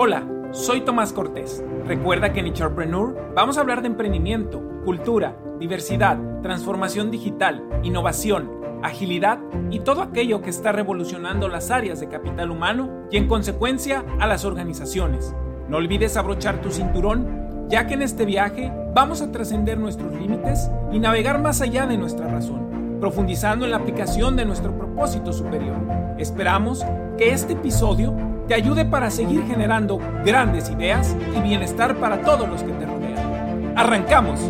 Hola, soy Tomás Cortés. Recuerda que en Icharpreneur vamos a hablar de emprendimiento, cultura, diversidad, transformación digital, innovación, agilidad y todo aquello que está revolucionando las áreas de capital humano y en consecuencia a las organizaciones. No olvides abrochar tu cinturón, ya que en este viaje vamos a trascender nuestros límites y navegar más allá de nuestra razón, profundizando en la aplicación de nuestro propósito superior. Esperamos que este episodio te ayude para seguir generando grandes ideas y bienestar para todos los que te rodean. ¡Arrancamos!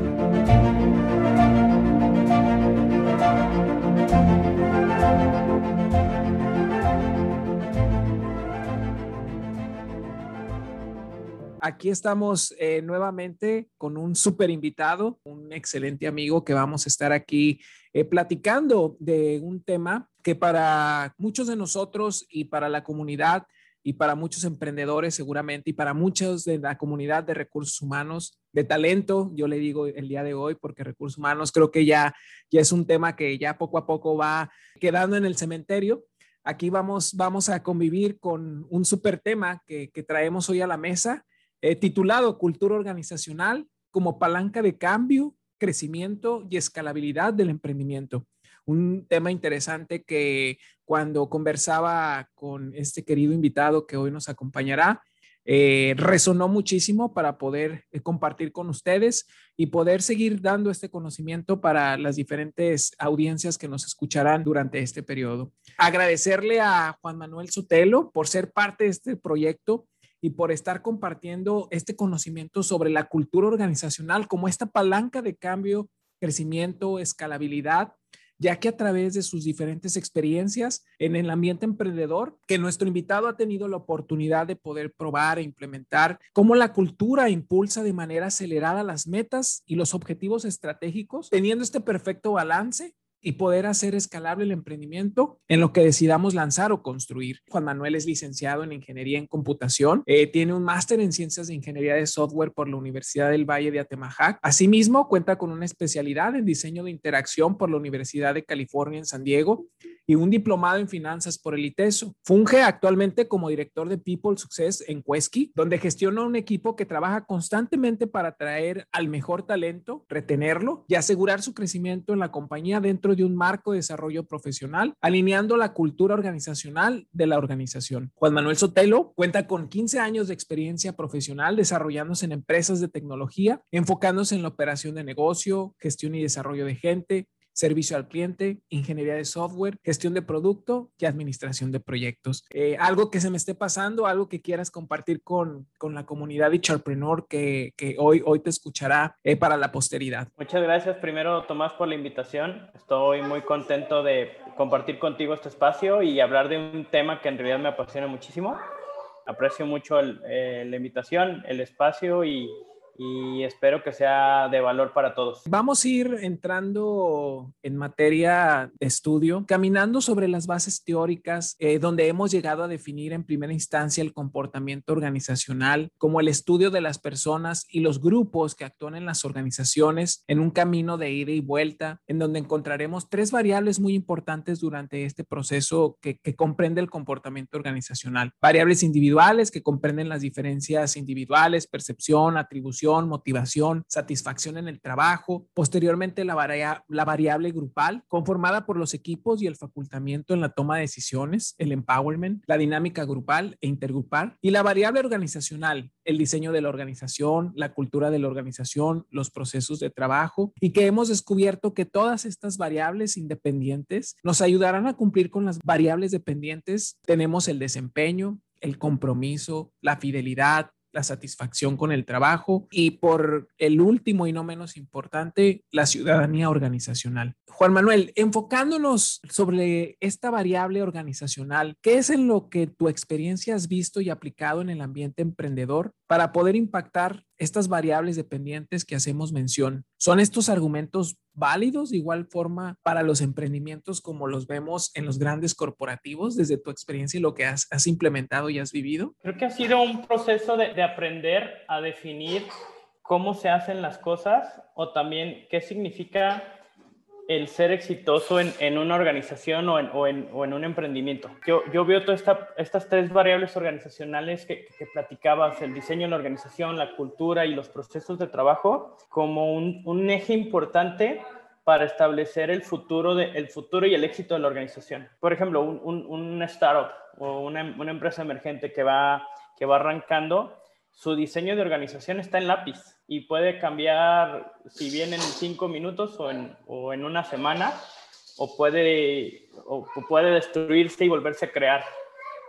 Aquí estamos eh, nuevamente con un súper invitado, un excelente amigo que vamos a estar aquí eh, platicando de un tema que para muchos de nosotros y para la comunidad y para muchos emprendedores seguramente y para muchos de la comunidad de recursos humanos, de talento, yo le digo el día de hoy, porque recursos humanos creo que ya, ya es un tema que ya poco a poco va quedando en el cementerio. Aquí vamos, vamos a convivir con un súper tema que, que, traemos hoy a la mesa, eh, titulado Cultura Organizacional como palanca de cambio, crecimiento y escalabilidad del emprendimiento un tema interesante que cuando conversaba con este querido invitado que hoy nos acompañará, eh, resonó muchísimo para poder eh, compartir con ustedes y poder seguir dando este conocimiento para las diferentes audiencias que nos escucharán durante este periodo. Agradecerle a Juan Manuel Sotelo por ser parte de este proyecto y por estar compartiendo este conocimiento sobre la cultura organizacional como esta palanca de cambio, crecimiento, escalabilidad ya que a través de sus diferentes experiencias en el ambiente emprendedor, que nuestro invitado ha tenido la oportunidad de poder probar e implementar cómo la cultura impulsa de manera acelerada las metas y los objetivos estratégicos, teniendo este perfecto balance y poder hacer escalable el emprendimiento en lo que decidamos lanzar o construir. Juan Manuel es licenciado en Ingeniería en Computación, eh, tiene un máster en Ciencias de Ingeniería de Software por la Universidad del Valle de Atemajac. Asimismo, cuenta con una especialidad en Diseño de Interacción por la Universidad de California en San Diego y un diplomado en finanzas por el ITESO. Funge actualmente como director de People Success en Quesky, donde gestiona un equipo que trabaja constantemente para atraer al mejor talento, retenerlo y asegurar su crecimiento en la compañía dentro de un marco de desarrollo profesional, alineando la cultura organizacional de la organización. Juan Manuel Sotelo cuenta con 15 años de experiencia profesional desarrollándose en empresas de tecnología, enfocándose en la operación de negocio, gestión y desarrollo de gente, servicio al cliente, ingeniería de software, gestión de producto y administración de proyectos. Eh, algo que se me esté pasando, algo que quieras compartir con, con la comunidad de Charpreneur que, que, hoy, hoy te escuchará eh, para la posteridad. Muchas gracias primero, Tomás, por la invitación. Estoy muy contento de compartir contigo este espacio y hablar de un tema que en realidad me apasiona muchísimo. Aprecio mucho el, eh, la invitación, el espacio y y espero que sea de valor para todos. Vamos a ir entrando en materia de estudio, caminando sobre las bases teóricas, eh, donde hemos llegado a definir en primera instancia el comportamiento organizacional como el estudio de las personas y los grupos que actúan en las organizaciones en un camino de ida y vuelta, en donde encontraremos tres variables muy importantes durante este proceso que, que comprende el comportamiento organizacional. Variables individuales que comprenden las diferencias individuales, percepción, atribución, motivación, satisfacción en el trabajo. Posteriormente, la, la variable grupal, conformada por los equipos y el facultamiento en la toma de decisiones, el empowerment, la dinámica grupal e intergrupal. Y la variable organizacional, el diseño de la organización, la cultura de la organización, los procesos de trabajo. Y que hemos descubierto que todas estas variables independientes nos ayudarán a cumplir con las variables dependientes. Tenemos el desempeño, el compromiso, la fidelidad, la satisfacción con el trabajo y por el último y no menos importante, la ciudadanía organizacional. Juan Manuel, enfocándonos sobre esta variable organizacional, ¿qué es en lo que tu experiencia has visto y aplicado en el ambiente emprendedor para poder impactar estas variables dependientes que hacemos mención? ¿Son estos argumentos válidos de igual forma para los emprendimientos como los vemos en los grandes corporativos desde tu experiencia y lo que has, implementado y has vivido? Creo que ha sido un proceso de aprender a definir cómo se hacen las cosas o también qué significa el ser exitoso en, una organización o en, un emprendimiento. Yo, yo veo todas estas tres variables organizacionales que, platicabas, el diseño de la organización, la cultura y los procesos de trabajo, como un, eje importante para establecer el futuro, de, el futuro y el éxito de la organización. Por ejemplo, un, un startup o una, empresa emergente que va, que va arrancando, su diseño de organización está en lápiz y puede cambiar si bien en cinco minutos o en, o en una semana o puede, o puede destruirse y volverse a crear.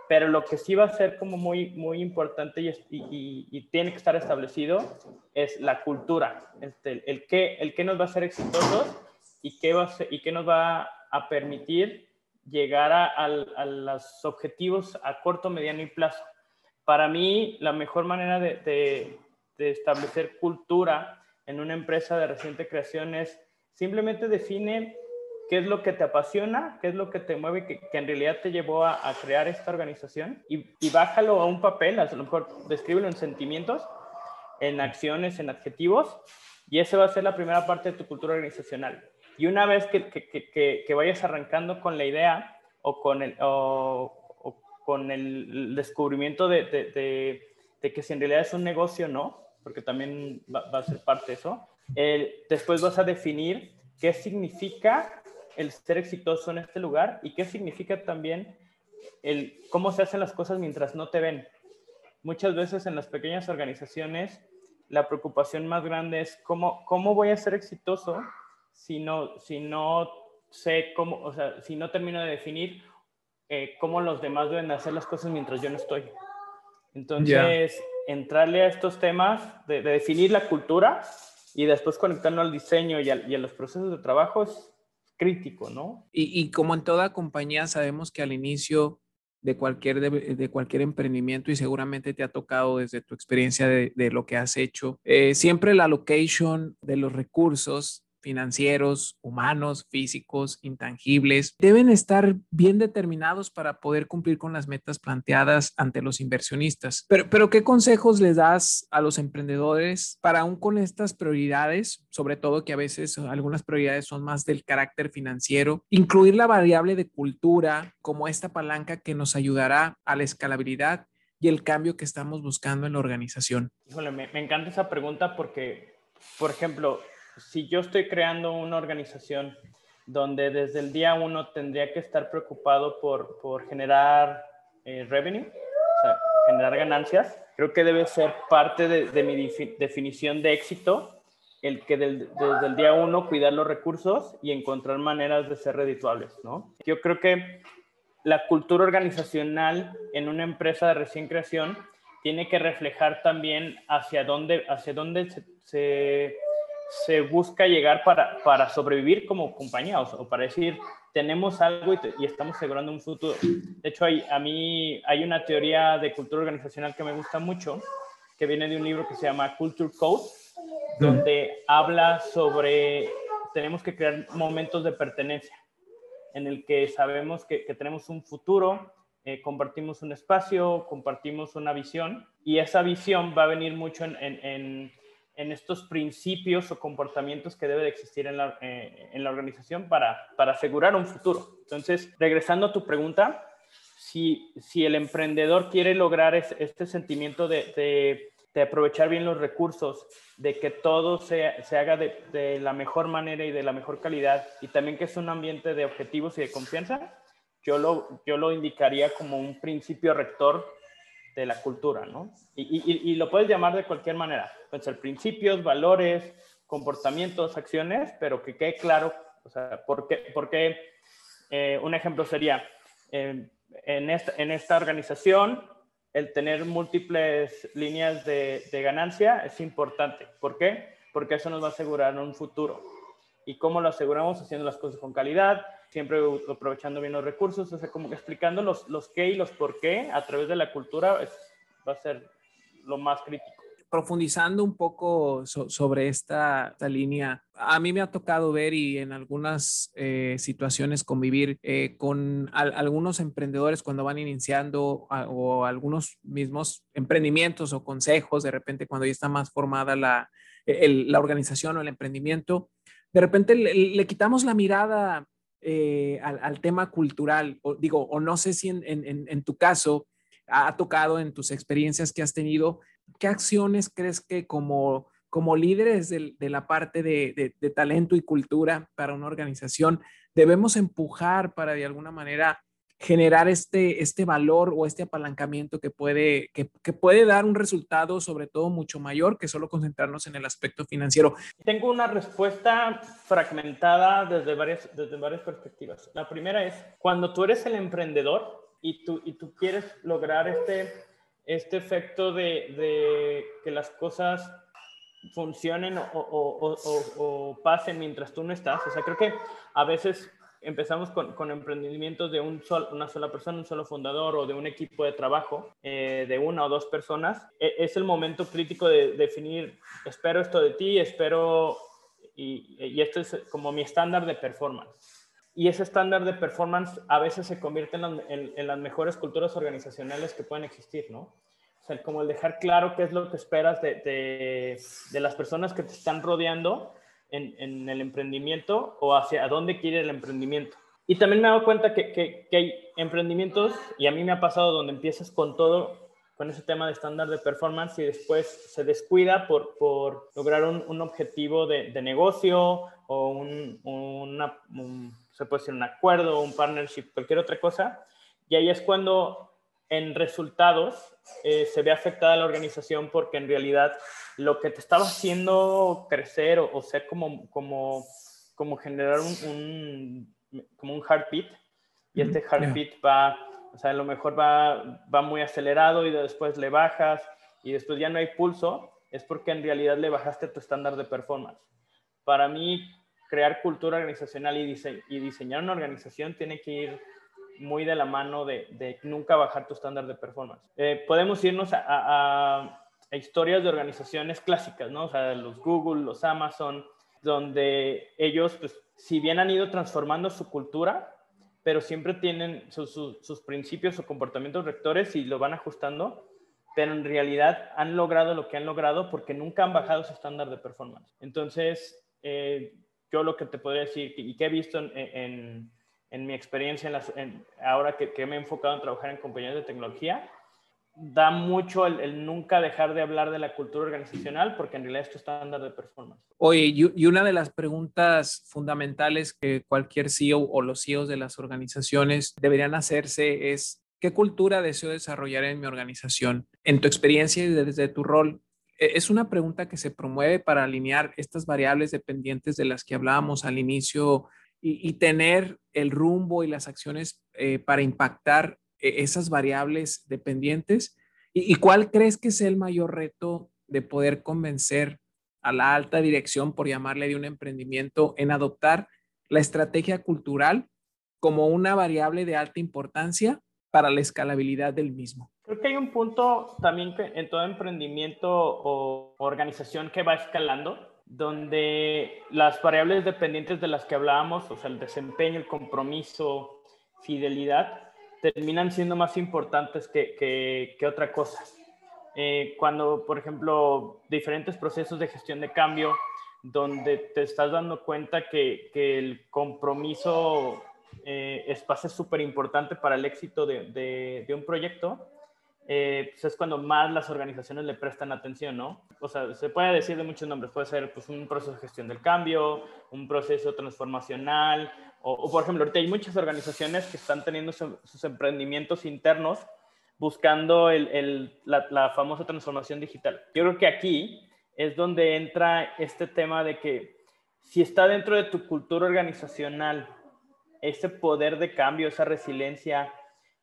Pero lo que sí va a ser como muy, muy importante y, y, tiene que estar establecido es la cultura, este, el, qué, el qué nos va a hacer exitosos y qué, va a y qué nos va a permitir llegar a, a los objetivos a corto, mediano y plazo para mí, la mejor manera de, establecer cultura en una empresa de reciente creación es simplemente define qué es lo que te apasiona, qué es lo que te mueve, que, en realidad te llevó a, crear esta organización y, bájalo a un papel, a lo mejor descríbelo en sentimientos, en acciones, en adjetivos, y esa va a ser la primera parte de tu cultura organizacional. Y una vez que, que vayas arrancando con la idea o con el, con el descubrimiento de, de, que si en realidad es un negocio no, porque también va, a ser parte de eso. después vas a definir qué significa el ser exitoso en este lugar y qué significa también el cómo se hacen las cosas mientras no te ven. Muchas veces en las pequeñas organizaciones la preocupación más grande es cómo, cómo voy a ser exitoso si no, si no sé cómo, o sea, si no termino de definir eh, cómo los demás deben hacer las cosas mientras yo no estoy. Entonces, entrarle a estos temas de, definir la cultura y después conectarlo al diseño y a, los procesos de trabajo es crítico, ¿no? Y, como en toda compañía, sabemos que al inicio de cualquier, de, cualquier emprendimiento y seguramente te ha tocado desde tu experiencia de, lo que has hecho, eh, siempre la location de los recursos financieros, humanos, físicos, intangibles, deben estar bien determinados para poder cumplir con las metas planteadas ante los inversionistas. Pero, pero ¿qué consejos les das a los emprendedores para aún con estas prioridades, sobre todo que a veces algunas prioridades son más del carácter financiero, incluir la variable de cultura como esta palanca que nos ayudará a la escalabilidad y el cambio que estamos buscando en la organización? Híjole, me, me encanta esa pregunta porque, por ejemplo, si yo estoy creando una organización donde desde el día uno tendría que estar preocupado por, por generar eh, revenue, o sea, generar ganancias, creo que debe ser parte de, mi definición de éxito el que desde el día uno cuidar los recursos y encontrar maneras de ser redituables, ¿no? Yo creo que la cultura organizacional en una empresa de recién creación tiene que reflejar también hacia dónde, hacia dónde se busca llegar para, para sobrevivir como compañía o, para decir, tenemos algo y, estamos asegurando un futuro. De hecho, hay, a mí hay una teoría de cultura organizacional que me gusta mucho, que viene de un libro que se llama Culture Code, donde habla sobre, tenemos que crear momentos de pertenencia, en el que sabemos que, tenemos un futuro, eh, compartimos un espacio, compartimos una visión, y esa visión va a venir mucho en en estos principios o comportamientos que debe de existir en la, eh, en la organización para, para, asegurar un futuro. Entonces, regresando a tu pregunta, si, si el emprendedor quiere lograr este sentimiento de, de, aprovechar bien los recursos, de que todo se, se haga de, de, la mejor manera y de la mejor calidad, y también que es un ambiente de objetivos y de confianza, yo lo, yo lo indicaría como un principio rector de la cultura, ¿no? Y, lo puedes llamar de cualquier manera. Pueden ser principios, valores, comportamientos, acciones, pero que quede claro, o sea. Porque eh, un ejemplo sería, eh, en, esta, en esta organización, el tener múltiples líneas de, de ganancia es importante. ¿Por qué? Porque eso nos va a asegurar un futuro. ¿Y cómo lo aseguramos? Haciendo las cosas con calidad, siempre aprovechando bien los recursos, o sea, como que explicando los, los qué y los por qué a través de la cultura es, va a ser lo más crítico. Profundizando un poco sobre esta, esta, línea, a mí me ha tocado ver y en algunas eh, situaciones convivir eh, con algunos emprendedores cuando van iniciando o algunos mismos emprendimientos o consejos, de repente cuando ya está más formada la, la organización o el emprendimiento, de repente le, quitamos la mirada eh, al, tema cultural, o, digo, o no sé si en, tu caso ha tocado en tus experiencias que has tenido, ¿qué acciones crees que como, como líderes de, la parte de, de talento y cultura para una organización debemos empujar para de alguna manera generar este, este valor o este apalancamiento que puede, que, puede dar un resultado sobre todo mucho mayor que solo concentrarnos en el aspecto financiero. Tengo una respuesta fragmentada desde varias, desde varias perspectivas. La primera es, cuando tú eres el emprendedor y tú, y tú quieres lograr este, este efecto de, de que las cosas funcionen o, o, o, o, pasen mientras tú no estás. O sea, creo que a veces empezamos con, con emprendimientos de un una sola persona, un solo fundador o de un equipo de trabajo eh, de una o dos personas, e, es el momento crítico de definir, espero esto de ti, espero, y, y esto es como mi estándar de performance. Y ese estándar de performance a veces se convierte en, en, las mejores culturas organizacionales que pueden existir, ¿no? O sea, como el dejar claro qué es lo que esperas de, de, de las personas que te están rodeando en, el emprendimiento o hacia dónde quiere el emprendimiento. Y también me he dado cuenta que, que, hay emprendimientos, y a mí me ha pasado donde empiezas con todo, con ese tema de estándar de performance y después se descuida por, por lograr un, un objetivo de, de, negocio o un, una, se puede decir un acuerdo, un partnership, cualquier otra cosa. Y ahí es cuando en resultados eh, se ve afectada la organización porque en realidad lo que te estaba haciendo crecer o, ser como, como, como generar un, como un heartbeat y este heartbeat va, o sea, a lo mejor va, va muy acelerado y después le bajas y después ya no hay pulso, es porque en realidad le bajaste tu estándar de performance. Para mí, crear cultura organizacional y, y diseñar una organización tiene que ir muy de la mano de, nunca bajar tu estándar de performance. Eh, podemos irnos a, historias de organizaciones clásicas, ¿no? O sea, los Google, los Amazon, donde ellos, pues, si bien han ido transformando su cultura, pero siempre tienen sus principios o comportamientos rectores y lo van ajustando, pero en realidad han logrado lo que han logrado porque nunca han bajado su estándar de performance. Entonces, eh, yo lo que te podría decir y que he visto en mi experiencia, en ahora que, me he enfocado en trabajar en compañías de tecnología, da mucho el, nunca dejar de hablar de la cultura organizacional porque en realidad es tu estándar de performance. Oye, y una de las preguntas fundamentales que cualquier CEO o los CEOs de las organizaciones deberían hacerse es, ¿qué cultura deseo desarrollar en mi organización? En tu experiencia y desde tu rol, e, es una pregunta que se promueve para alinear estas variables dependientes de las que hablábamos al inicio y, tener el rumbo y las acciones eh, para impactar eh, esas variables dependientes? ¿Y, cuál crees que es el mayor reto de poder convencer a la alta dirección, por llamarle de un emprendimiento, en adoptar la estrategia cultural como una variable de alta importancia para la escalabilidad del mismo? Creo que hay un punto también en todo emprendimiento o organización que va escalando, donde las variables dependientes de las que hablábamos, o sea, el desempeño, el compromiso, fidelidad, terminan siendo más importantes que, que, otra cosa. Eh, cuando, por ejemplo, diferentes procesos de gestión de cambio, donde te estás dando cuenta que, que el compromiso eh, es súper importante para el éxito de, de un proyecto, eh, pues es cuando más las organizaciones le prestan atención, ¿no? O sea, se puede decir de muchos nombres, puede ser pues, un proceso de gestión del cambio, un proceso transformacional, o, por ejemplo, ahorita hay muchas organizaciones que están teniendo sus emprendimientos internos buscando la famosa transformación digital. Yo creo que aquí es donde entra este tema de que si está dentro de tu cultura organizacional ese poder de cambio, esa resiliencia,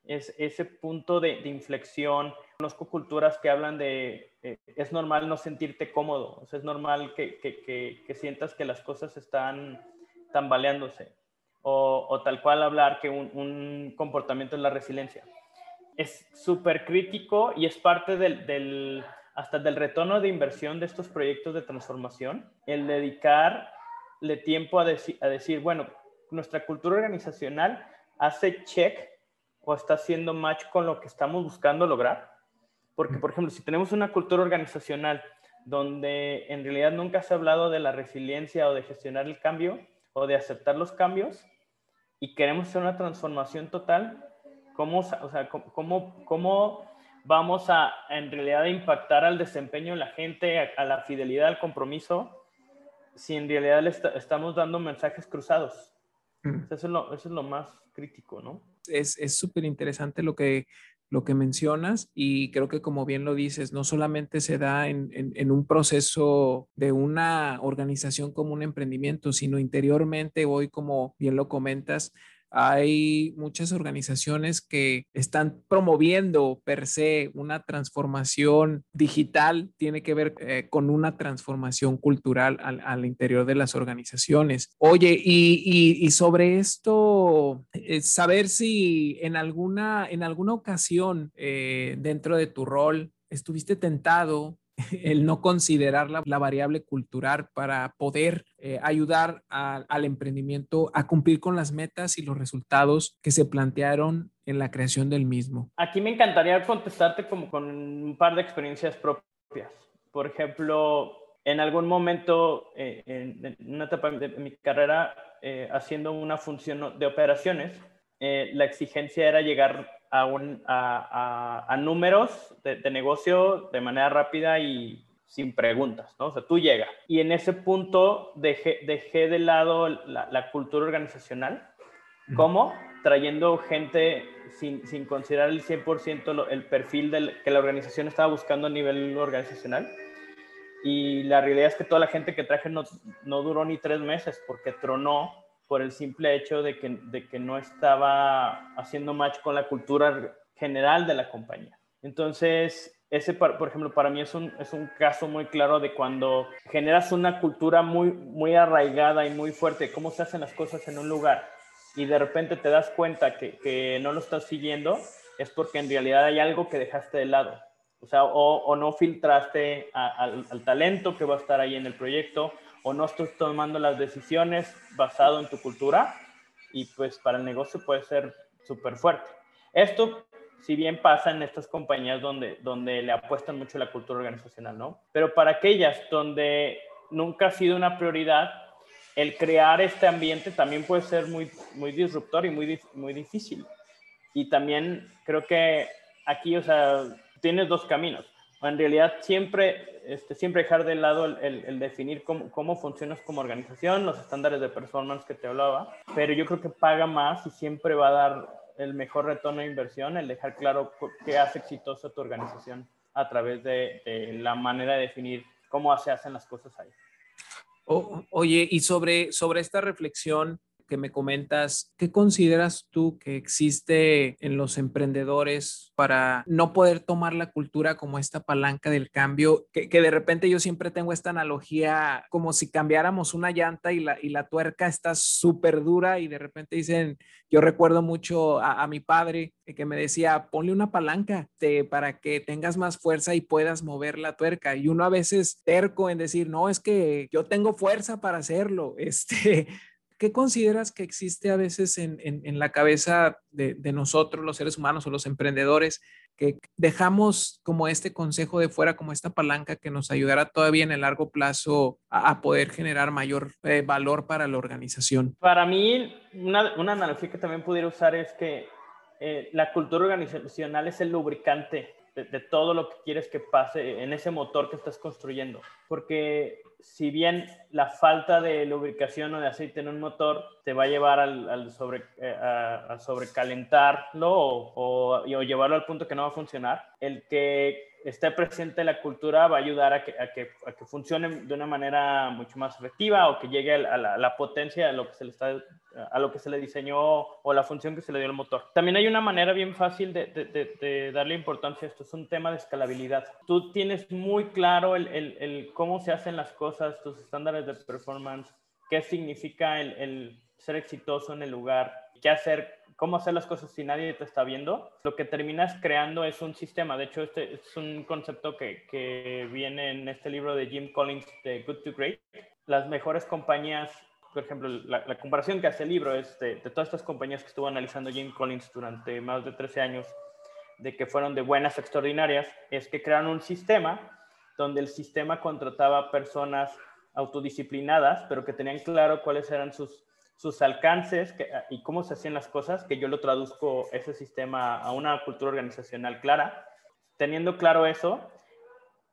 es ese punto de, inflexión. Conozco culturas que hablan de, eh, es normal no sentirte cómodo, es normal que, que, que, sientas que las cosas están tambaleándose, o, o tal cual hablar que un, un, comportamiento es la resiliencia. Es súper crítico y es parte del, del, hasta del retorno de inversión de estos proyectos de transformación, el dedicarle tiempo a, a decir, bueno, nuestra cultura organizacional hace check o está haciendo match con lo que estamos buscando lograr. Porque, por ejemplo, si tenemos una cultura organizacional donde en realidad nunca se ha hablado de la resiliencia o de gestionar el cambio o de aceptar los cambios y queremos hacer una transformación total, ¿cómo, o sea, cómo, cómo vamos a en realidad impactar al desempeño de la gente, a, la fidelidad, al compromiso, si en realidad estamos dando mensajes cruzados? Mm. Eso, es lo, eso es lo más crítico, ¿no? Es súper interesante lo que lo que mencionas y creo que como bien lo dices, no solamente se da en, en, un proceso de una organización como un emprendimiento, sino interiormente hoy, como bien lo comentas, hay muchas organizaciones que están promoviendo per se una transformación digital, tiene que ver eh, con una transformación cultural al, interior de las organizaciones. Oye, y, sobre esto, eh, saber si en alguna, en alguna ocasión eh, dentro de tu rol estuviste tentado el no considerar la, variable cultural para poder eh, ayudar al emprendimiento a cumplir con las metas y los resultados que se plantearon en la creación del mismo. Aquí me encantaría contestarte como con un par de experiencias propias. Por ejemplo, en algún momento, eh, en, una etapa de mi carrera, eh, haciendo una función de operaciones, la exigencia era llegar a, números de, negocio de manera rápida y sin preguntas, ¿no? O sea, tú llegas. Y en ese punto dejé, dejé de lado la, cultura organizacional. ¿Cómo? Trayendo gente sin, sin considerar el 100% el perfil del, que la organización estaba buscando a nivel organizacional. Y la realidad es que toda la gente que traje no, no duró ni tres meses porque tronó por el simple hecho de que, de que no estaba haciendo match con la cultura general de la compañía. Entonces, ese, por ejemplo, para mí es un, es un caso muy claro de cuando generas una cultura muy, muy arraigada y muy fuerte, cómo se hacen las cosas en un lugar, y de repente te das cuenta que, que no lo estás siguiendo, es porque en realidad hay algo que dejaste de lado. O sea, o, no filtraste al, al talento que va a estar ahí en el proyecto, o no estás tomando las decisiones basado en tu cultura y pues para el negocio puede ser súper fuerte. Esto, si bien pasa en estas compañías donde, donde le apuestan mucho la cultura organizacional, ¿no? Pero para aquellas donde nunca ha sido una prioridad, el crear este ambiente también puede ser muy, muy disruptor y muy, muy difícil. Y también creo que aquí, o sea, tienes dos caminos en realidad siempre, este, siempre dejar de lado el, definir cómo, cómo, funcionas como organización, los estándares de performance que te hablaba, pero yo creo que paga más y siempre va a dar el mejor retorno de inversión, el dejar claro qué hace exitosa tu organización a través de, la manera de definir cómo se hacen las cosas ahí. oye, y sobre, sobre esta reflexión, que me comentas, ¿qué consideras tú que existe en los emprendedores para no poder tomar la cultura como esta palanca del cambio? Que, de repente yo siempre tengo esta analogía como si cambiáramos una llanta y la, y la tuerca está súper dura y de repente dicen, yo recuerdo mucho a, mi padre que me decía, ponle una palanca para que tengas más fuerza y puedas mover la tuerca. Y uno a veces terco en decir, no, es que yo tengo fuerza para hacerlo. Este, ¿Qué consideras que existe a veces en, la cabeza de, nosotros, los seres humanos o los emprendedores, que dejamos como este consejo de fuera, como esta palanca que nos ayudará todavía en el largo plazo a, poder generar mayor eh, valor para la organización? Para mí, una, analogía que también pudiera usar es que eh, la cultura organizacional es el lubricante de, todo lo que quieres que pase en ese motor que estás construyendo. Porque si bien la falta de lubricación o de aceite en un motor te va a llevar al, sobre, eh, a, sobrecalentarlo o, o, llevarlo al punto que no va a funcionar, el que esté presente la cultura va a ayudar a que, a que, a que funcione de una manera mucho más efectiva o que llegue a la, potencia a lo, que se le está, a lo que se le diseñó o la función que se le dio al motor. También hay una manera bien fácil de, de, darle importancia a esto, es un tema de escalabilidad. Tú tienes muy claro el, el, cómo se hacen las cosas, tus estándares de performance, qué significa el ser exitoso en el lugar, qué hacer cómo hacer las cosas si nadie te está viendo, lo que terminas creando es un sistema. De hecho, este es un concepto que, que viene en este libro de Jim Collins de Good to Great. Las mejores compañías, por ejemplo, la, comparación que hace el libro es de, de, todas estas compañías que estuvo analizando Jim Collins durante más de 13 años, de que fueron de buenas extraordinarias, es que crearon un sistema donde el sistema contrataba personas autodisciplinadas, pero que tenían claro cuáles eran sus, sus alcances y cómo se hacían las cosas, que yo lo traduzco ese sistema a una cultura organizacional clara. Teniendo claro eso,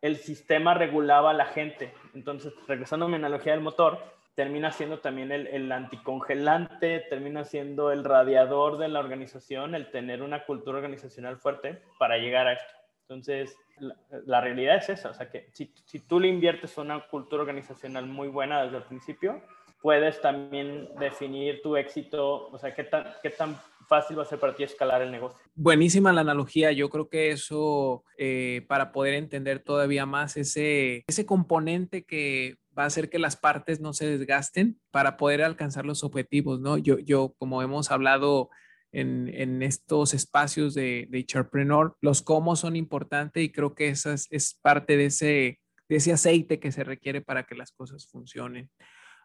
el sistema regulaba a la gente. Entonces, regresando a mi analogía del motor, termina siendo también el, el, anticongelante, termina siendo el radiador de la organización, el tener una cultura organizacional fuerte para llegar a esto. Entonces, la, realidad es esa, o sea que si, si, tú le inviertes una cultura organizacional muy buena desde el principio, puedes también definir tu éxito, o sea, qué tan, qué tan fácil va a ser para ti escalar el negocio. Buenísima la analogía, yo creo que eso, eh, para poder entender todavía más ese, ese componente que va a hacer que las partes no se desgasten para poder alcanzar los objetivos, ¿no? Yo, yo como hemos hablado en, en estos espacios de, de Charpreneur, los cómo son importantes y creo que esa es, es parte de ese, de ese aceite que se requiere para que las cosas funcionen.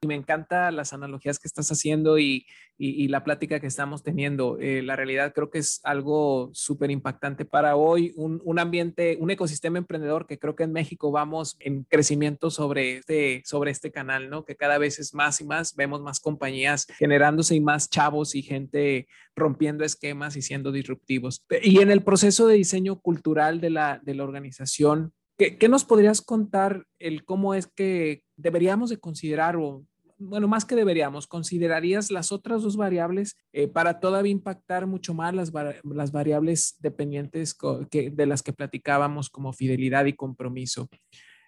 Y me encanta las analogías que estás haciendo y, y, la plática que estamos teniendo. Eh, la realidad creo que es algo súper impactante para hoy, un, un, ambiente, un ecosistema emprendedor que creo que en México vamos en crecimiento sobre este, sobre este canal, ¿no? Que cada vez es más y más, vemos más compañías generándose y más chavos y gente rompiendo esquemas y siendo disruptivos. Y en el proceso de diseño cultural de la, de la organización, ¿Qué, ¿Qué, nos podrías contar el cómo es que deberíamos de considerar o bueno, más que deberíamos, ¿considerarías las otras dos variables eh, para todavía impactar mucho más las, las variables dependientes que, de las que platicábamos como fidelidad y compromiso?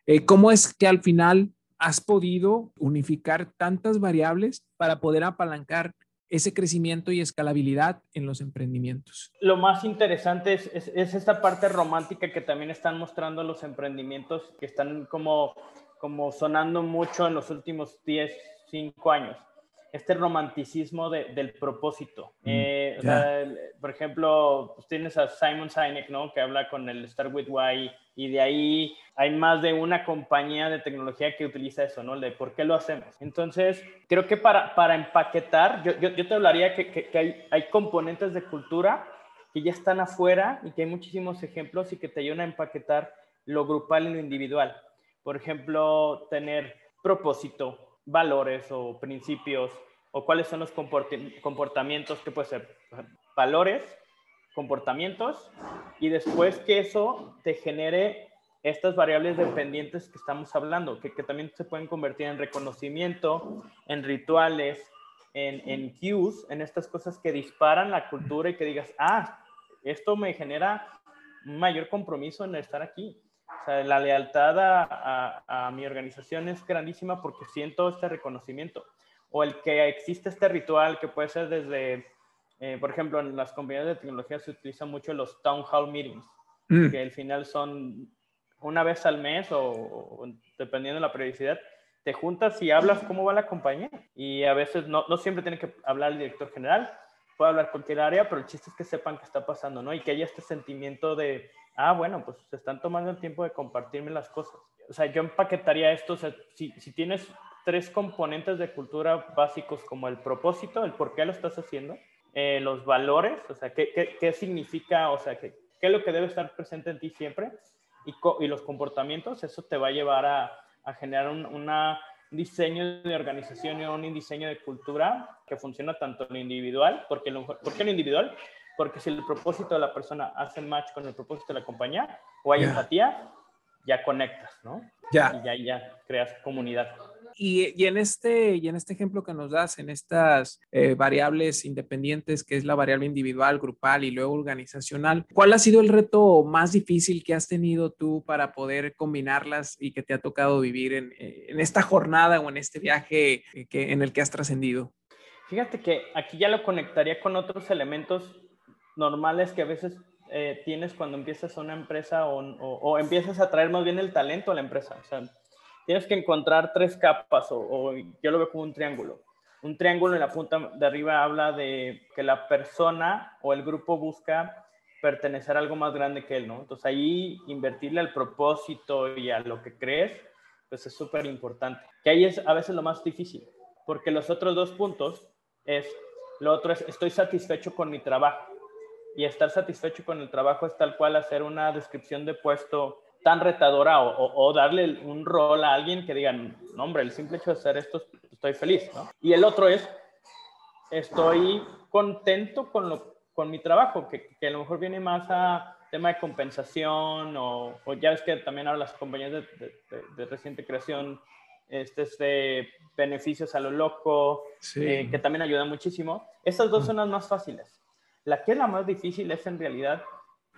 Eh, ¿Cómo es que al final has podido unificar tantas variables para poder apalancar ese crecimiento y escalabilidad en los emprendimientos. Lo más interesante es, es, es, esta parte romántica que también están mostrando los emprendimientos que están como, sonando mucho en los últimos 10, cinco años. Este romanticismo de, del propósito. Mm, eh, o sea, por ejemplo, pues tienes a Simon Sinek, ¿no? Que habla con el Start With Why y de ahí hay más de una compañía de tecnología que utiliza eso, ¿no? De por qué lo hacemos. Entonces, creo que para, para empaquetar, yo, yo, yo te hablaría que, que, que hay, hay componentes de cultura que ya están afuera y que hay muchísimos ejemplos y que te ayudan a empaquetar lo grupal y lo individual. Por ejemplo, tener propósito, valores o principios o cuáles son los comportamientos que puede ser valores, comportamientos y después que eso te genere estas variables dependientes que estamos hablando, que, que también se pueden convertir en reconocimiento, en rituales, en, en cues, en estas cosas que disparan la cultura y que digas, ah, esto me genera mayor compromiso en estar aquí. O sea, la lealtad a, a, mi organización es grandísima porque siento este reconocimiento. O el que existe este ritual que puede ser desde, eh, por ejemplo, en las compañías de tecnología se utilizan mucho los town hall meetings, mm. que al final son una vez al mes o, o, dependiendo de la periodicidad, te juntas y hablas cómo va la compañía. Y a veces no, no siempre tiene que hablar el director general, puede hablar cualquier área, pero el chiste es que sepan qué está pasando, ¿no? Y que haya este sentimiento de ah, bueno, pues se están tomando el tiempo de compartirme las cosas. O sea, yo empaquetaría esto, o sea, si, si tienes tres componentes de cultura básicos como el propósito, el por qué lo estás haciendo, eh, los valores, o sea, qué, qué, qué significa, o sea, qué, qué, es lo que debe estar presente en ti siempre, y, y los comportamientos, eso te va a llevar a, a generar un una diseño de organización y un diseño de cultura que funciona tanto en lo individual, porque lo, ¿por qué en lo individual? porque si el propósito de la persona hace match con el propósito de la compañía o hay yeah. empatía, ya conectas, ¿no? Ya. Y ya, ya creas comunidad. Y, y, en este, y en este ejemplo que nos das, en estas eh, variables independientes, que es la variable individual, grupal y luego organizacional, ¿cuál ha sido el reto más difícil que has tenido tú para poder combinarlas y que te ha tocado vivir en, en esta jornada o en este viaje que, en el que has trascendido? Fíjate que aquí ya lo conectaría con otros elementos normales que a veces eh, tienes cuando empiezas una empresa o, o, o, empiezas a traer más bien el talento a la empresa. O sea, tienes que encontrar tres capas o, o, yo lo veo como un triángulo. Un triángulo en la punta de arriba habla de que la persona o el grupo busca pertenecer a algo más grande que él, ¿no? Entonces ahí invertirle al propósito y a lo que crees, pues es súper importante. Que ahí es a veces lo más difícil, porque los otros dos puntos es, lo otro es, estoy satisfecho con mi trabajo y estar satisfecho con el trabajo es tal cual hacer una descripción de puesto tan retadora o, darle un rol a alguien que digan, no, hombre, el simple hecho de hacer esto, estoy feliz, ¿no? Y el otro es, estoy contento con, lo, con mi trabajo, que, que a lo mejor viene más a tema de compensación o, ya ves que también ahora las compañías de, de, reciente creación, este, este, beneficios a lo loco, eh, que también ayuda muchísimo. Estas dos son las más fáciles. La que es la más difícil es en realidad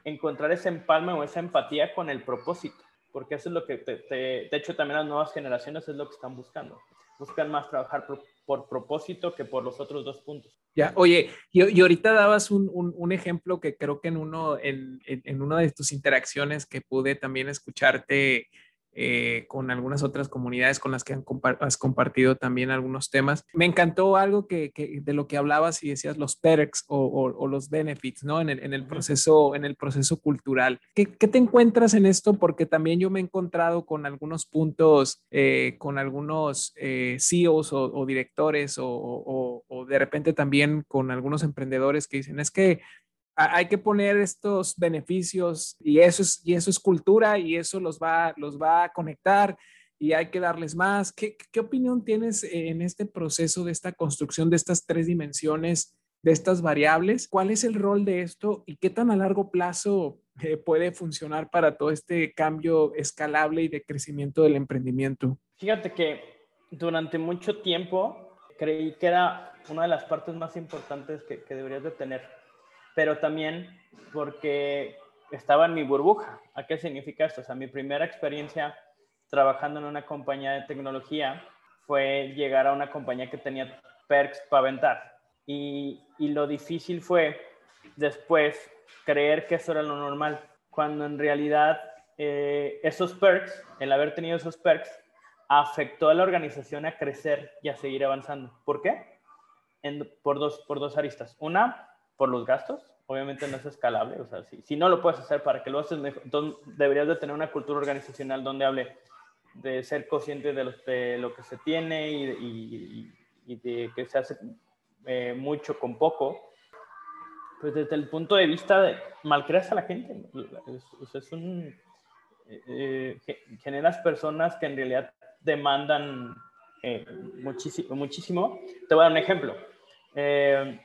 encontrar ese empalme o esa empatía con el propósito, porque eso es lo que, de hecho, también las nuevas generaciones es lo que están buscando. Buscan más trabajar por, propósito que por los otros dos puntos. Ya, oye, y, ahorita dabas un, un, ejemplo que creo que en uno, en, en, una de tus interacciones que pude también escucharte eh, con algunas otras comunidades con las que has compartido también algunos temas. Me encantó algo que, de lo que hablabas y decías los perks o, los benefits, ¿no? En el, en el, proceso, en el proceso cultural. ¿Qué, te encuentras en esto? Porque también yo me he encontrado con algunos puntos, eh, con algunos eh, CEOs o, directores o de repente también con algunos emprendedores que dicen, es que hay que poner estos beneficios y eso es, y eso es cultura y eso los va, los va a conectar y hay que darles más. ¿Qué, ¿Qué, opinión tienes en este proceso de esta construcción de estas tres dimensiones, de estas variables? ¿Cuál es el rol de esto y qué tan a largo plazo eh, puede funcionar para todo este cambio escalable y de crecimiento del emprendimiento? Fíjate que durante mucho tiempo creí que era una de las partes más importantes que, que deberías de tener pero también porque estaba en mi burbuja. ¿A qué significa esto? O sea, mi primera experiencia trabajando en una compañía de tecnología fue llegar a una compañía que tenía perks para aventar. Y, y lo difícil fue después creer que eso era lo normal, cuando en realidad eh, esos perks, el haber tenido esos perks, afectó a la organización a crecer y a seguir avanzando. ¿Por qué? En, por, dos, por dos aristas. Una, por los gastos. Obviamente no es escalable, o sea, si, si no lo puedes hacer para que lo haces mejor, entonces deberías de tener una cultura organizacional donde hable de ser consciente de lo, de lo que se tiene y, y, de que se hace eh, mucho con poco. Pues desde el punto de vista de malcreas a la gente, es, es un, eh, generas personas que en realidad demandan eh, muchísimo, muchísimo. Te voy a dar un ejemplo. Eh,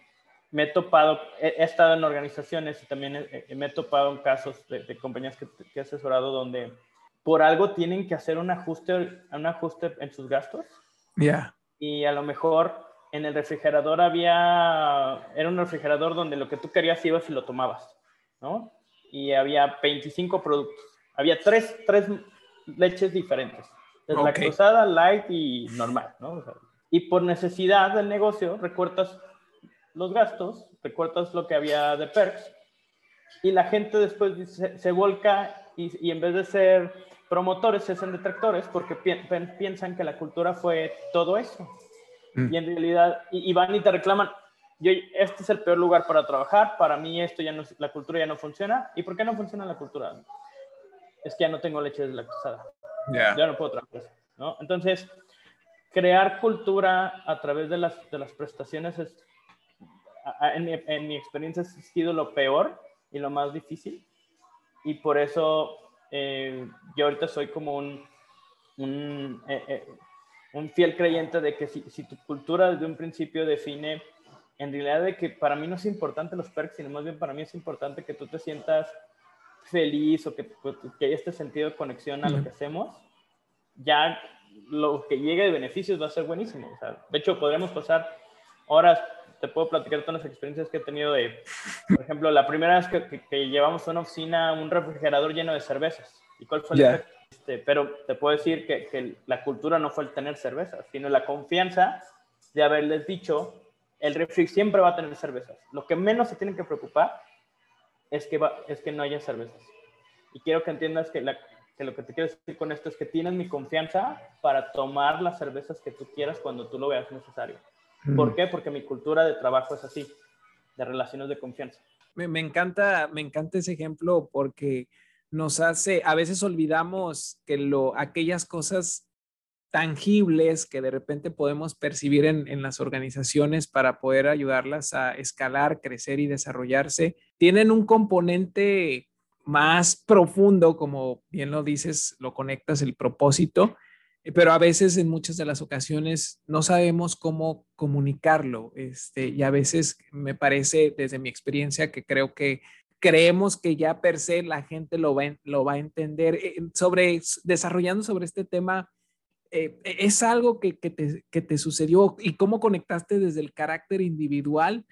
me he topado, he, estado en organizaciones y también me he topado en casos de, compañías que, he asesorado donde por algo tienen que hacer un ajuste, un ajuste en sus gastos. Ya. Y a lo mejor en el refrigerador había, era un refrigerador donde lo que tú querías ibas y lo tomabas, ¿no? Y había 25 productos. Había tres, tres leches diferentes. Lactosada, light y normal, ¿no? y por necesidad del negocio recortas los gastos, recortas lo que había de perks y la gente después se, volca y, en vez de ser promotores se hacen detractores porque piensan que la cultura fue todo eso. Mm. Y en realidad, y, van y te reclaman, yo, este es el peor lugar para trabajar, para mí esto ya no, la cultura ya no funciona. ¿Y por qué no funciona la cultura? Es que ya no tengo leche deslactosada. Yeah. Ya no puedo trabajar. ¿no? Entonces, crear cultura a través de las, de las prestaciones es en mi, experiencia ha sido lo peor y lo más difícil. Y por eso eh, yo ahorita soy como un, un, eh, eh, un fiel creyente de que si, si, tu cultura desde un principio define, en realidad de que para mí no es importante los perks, sino más bien para mí es importante que tú te sientas feliz o que, pues, que haya este sentido de conexión a lo que hacemos, ya lo que llegue de beneficios va a ser buenísimo. O sea, de hecho, podríamos pasar horas te puedo platicar todas las experiencias que he tenido de, por ejemplo, la primera vez que, que, llevamos a una oficina un refrigerador lleno de cervezas. ¿Y cuál fue el efecto? Este, pero te puedo decir que, que, la cultura no fue el tener cervezas, sino la confianza de haberles dicho, el refri siempre va a tener cervezas. Lo que menos se tienen que preocupar es que, va, es que no haya cervezas. Y quiero que entiendas que, la, que lo que te quiero decir con esto es que tienes mi confianza para tomar las cervezas que tú quieras cuando tú lo veas necesario. ¿Por qué? Porque mi cultura de trabajo es así, de relaciones de confianza. Me, encanta, me encanta ese ejemplo porque nos hace, a veces olvidamos que lo, aquellas cosas tangibles que de repente podemos percibir en, en, las organizaciones para poder ayudarlas a escalar, crecer y desarrollarse, tienen un componente más profundo, como bien lo dices, lo conectas el propósito, pero a veces en muchas de las ocasiones no sabemos cómo comunicarlo. Este, y a veces me parece, desde mi experiencia, que creo que creemos que ya per se la gente lo va, lo va a entender. Eh, sobre, desarrollando sobre este tema, eh, ¿es algo que, que, te, que, te, sucedió y cómo conectaste desde el carácter individual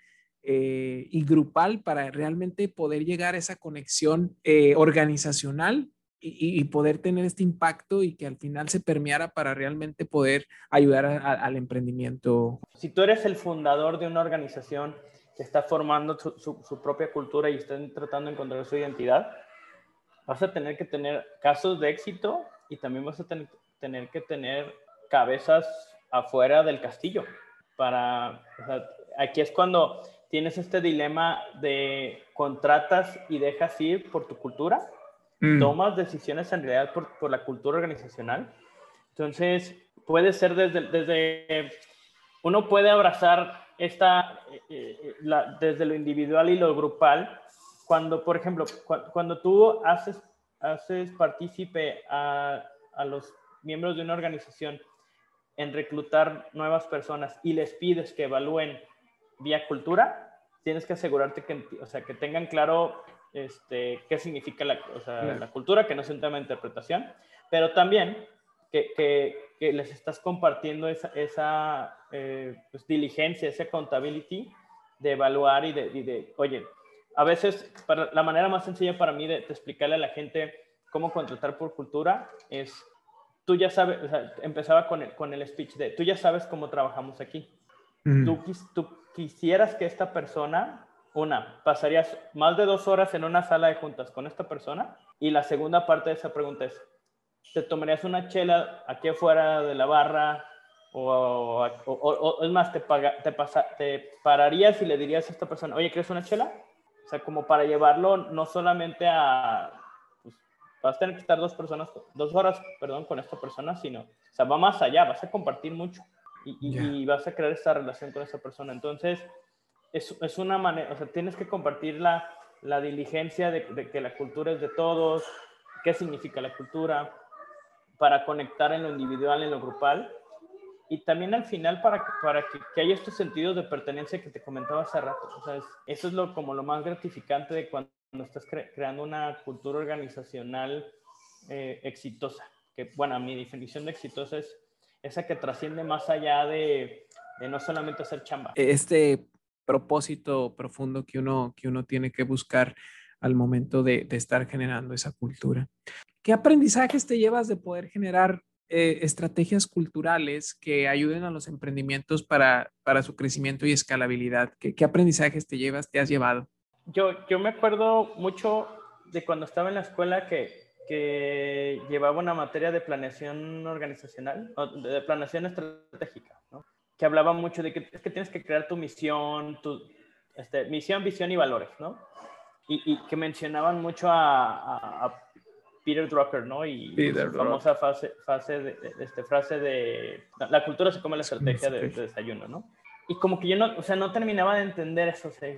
eh, y grupal para realmente poder llegar a esa conexión organizacional y, poder tener este impacto y que al final se permeara para realmente poder ayudar al emprendimiento? Si tú eres el fundador de una organización, que está formando su, propia cultura y están tratando de encontrar su identidad, vas a tener que tener casos de éxito y también vas a tener que tener cabezas afuera del castillo. Para, aquí es cuando tienes este dilema de contratas y dejas ir por tu cultura, mm. tomas decisiones en realidad por, por, la cultura organizacional. Entonces, puede ser desde, desde, uno puede abrazar esta, eh, eh, desde lo individual y lo grupal, cuando, por ejemplo, cuando tú haces, haces partícipe a, a, los miembros de una organización en reclutar nuevas personas y les pides que evalúen vía cultura, tienes que asegurarte que, o sea, que tengan claro este, qué significa la, o sea, la cultura, que no es un tema de interpretación, pero también que, que, que les estás compartiendo esa, esa eh, pues, diligencia, esa accountability de evaluar y de, de, oye, a veces para, la manera más sencilla para mí de, explicarle a la gente cómo contratar por cultura es, tú ya sabes, o sea, empezaba con el, con el speech de, tú ya sabes cómo trabajamos aquí. Tú, tú quisieras que esta persona, una, pasarías más de dos horas en una sala de juntas con esta persona y la segunda parte de esa pregunta es, te tomarías una chela aquí afuera de la barra o, o, es más, te, paga, te, pasa, te pararías y le dirías a esta persona, oye, ¿quieres una chela? O sea, como para llevarlo no solamente a, pues, vas a tener que estar dos personas, dos horas, perdón, con esta persona, sino, o sea, va más allá, vas a compartir mucho y, y, vas a crear esta relación con esa persona. Entonces, es, es, una manera, o sea, tienes que compartir la, la diligencia de, que la cultura es de todos, qué significa la cultura, para conectar en lo individual, en lo grupal, y también al final para, para que, que, haya estos sentidos de pertenencia que te comentaba hace rato. O sea, eso es lo, como lo más gratificante de cuando estás creando una cultura organizacional eh, exitosa. Que, bueno, mi definición de exitosa es esa que trasciende más allá de, de no solamente hacer chamba. Este propósito profundo que uno, que uno tiene que buscar al momento de, de estar generando esa cultura. ¿Qué aprendizajes te llevas de poder generar eh, estrategias culturales que ayuden a los emprendimientos para, para su crecimiento y escalabilidad? ¿Qué, ¿Qué, aprendizajes te llevas, te has llevado? Yo, yo me acuerdo mucho de cuando estaba en la escuela que, que llevaba una materia de planeación organizacional, de planeación estratégica. Que hablaba mucho de que, es que tienes que crear tu misión, tu este, misión, visión y valores, ¿no? Y, y que mencionaban mucho a, a Peter Drucker, ¿no? Y Peter su famosa fase, fase de, este, frase de la cultura se come la estrategia de, desayuno, ¿no? Y como que yo no, o sea, no terminaba de entender eso, o sea,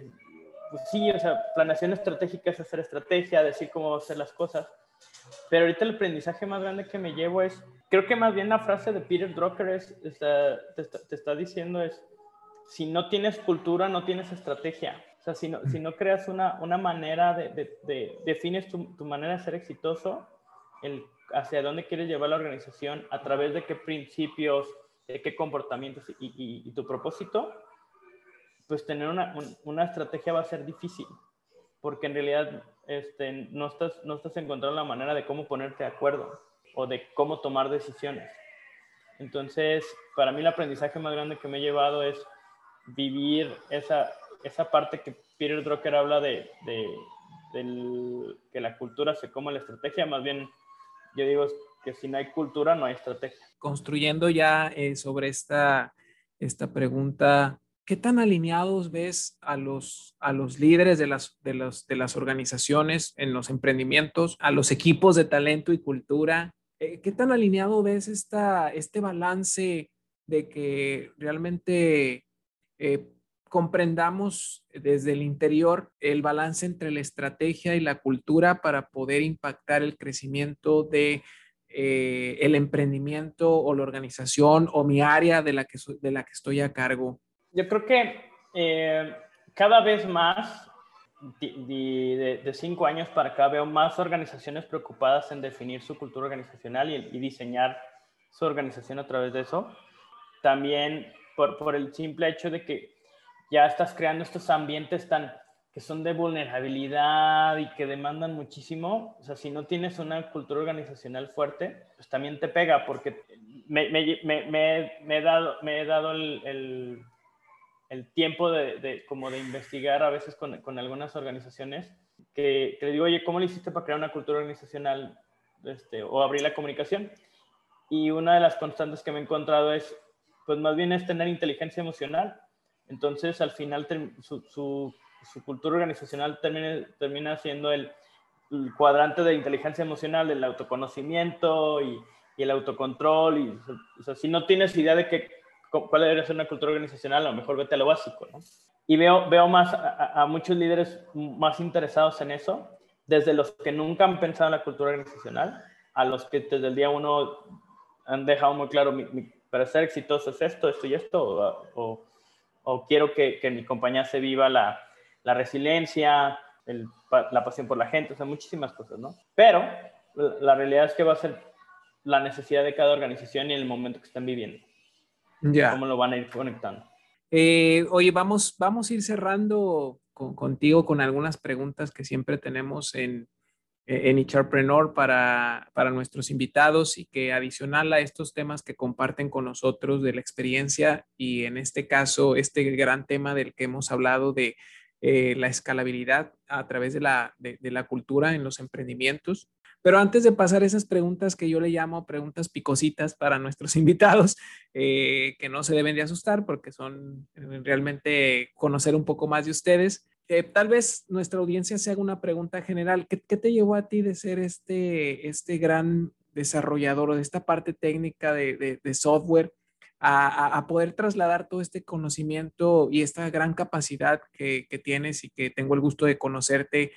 pues sí, o sea, planeación estratégica es hacer estrategia, decir cómo hacer las cosas, pero ahorita el aprendizaje más grande que me llevo es, creo que más bien la frase de Peter Drucker es, está, te, está, diciendo es, si no tienes cultura, no tienes estrategia. O sea, si no, si no creas una, una manera de, de, defines tu, manera de ser exitoso, hacia dónde quieres llevar la organización, a través de qué principios, de qué comportamientos y, y, tu propósito, pues tener una, una, estrategia va a ser difícil, porque en realidad este, no, estás, no estás encontrando la manera de cómo ponerte de acuerdo o de cómo tomar decisiones. Entonces, para mí el aprendizaje más grande que me he llevado es vivir esa, esa parte que Peter Drucker habla de, que la cultura se come la estrategia, más bien yo digo que si no hay cultura, no hay estrategia. Construyendo ya eh, sobre esta, esta pregunta, ¿qué tan alineados ves a los, a los líderes de las, de, los, de las organizaciones en los emprendimientos, a los equipos de talento y cultura? Eh, ¿Qué tan alineado ves esta, este balance de que realmente eh, comprendamos desde el interior el balance entre la estrategia y la cultura para poder impactar el crecimiento de eh, el emprendimiento o la organización o mi área de la que, de la que estoy a cargo? Yo creo que eh, cada vez más, de, cinco años para acá, veo más organizaciones preocupadas en definir su cultura organizacional y, y diseñar su organización a través de eso. También por, por el simple hecho de que ya estás creando estos ambientes tan que son de vulnerabilidad y que demandan muchísimo, o sea, si no tienes una cultura organizacional fuerte, pues también te pega, porque me, me, me, me he dado, me he dado el, el, tiempo de, como de investigar a veces con, con algunas organizaciones, que, que, le digo, oye, ¿cómo le hiciste para crear una cultura organizacional este, o abrir la comunicación? Y una de las constantes que me he encontrado es, pues más bien es tener inteligencia emocional. Entonces, al final, su, su su cultura organizacional termina, termina siendo el, cuadrante de inteligencia emocional, del autoconocimiento y, el autocontrol. Y, si no tienes idea de que, cuál debería ser una cultura organizacional, a lo mejor vete a lo básico. ¿no? Y veo, veo más a, a, muchos líderes más interesados en eso, desde los que nunca han pensado en la cultura organizacional, a los que desde el día uno han dejado muy claro, mi, para ser exitoso es esto, esto y esto, o, o, o quiero que, que mi compañía se viva la, la resiliencia, la pasión por la gente, o sea, muchísimas cosas, ¿no? Pero la realidad es que va a ser la necesidad de cada organización y el momento que están viviendo. Ya. ¿Cómo lo van a ir conectando? Eh, oye, vamos, vamos a ir cerrando contigo con algunas preguntas que siempre tenemos en, en HRpreneur para, para nuestros invitados y que adicional a estos temas que comparten con nosotros de la experiencia y en este caso este gran tema del que hemos hablado de eh, la escalabilidad a través de la, de, la cultura en los emprendimientos. Pero antes de pasar esas preguntas que yo le llamo preguntas picositas para nuestros invitados, eh, que no se deben de asustar porque son eh, realmente conocer un poco más de ustedes, tal vez nuestra audiencia se haga una pregunta general. ¿Qué, ¿Qué, te llevó a ti de ser este, este gran desarrollador o de esta parte técnica de, de, de software a, poder trasladar todo este conocimiento y esta gran capacidad que, tienes y que tengo el gusto de conocerte.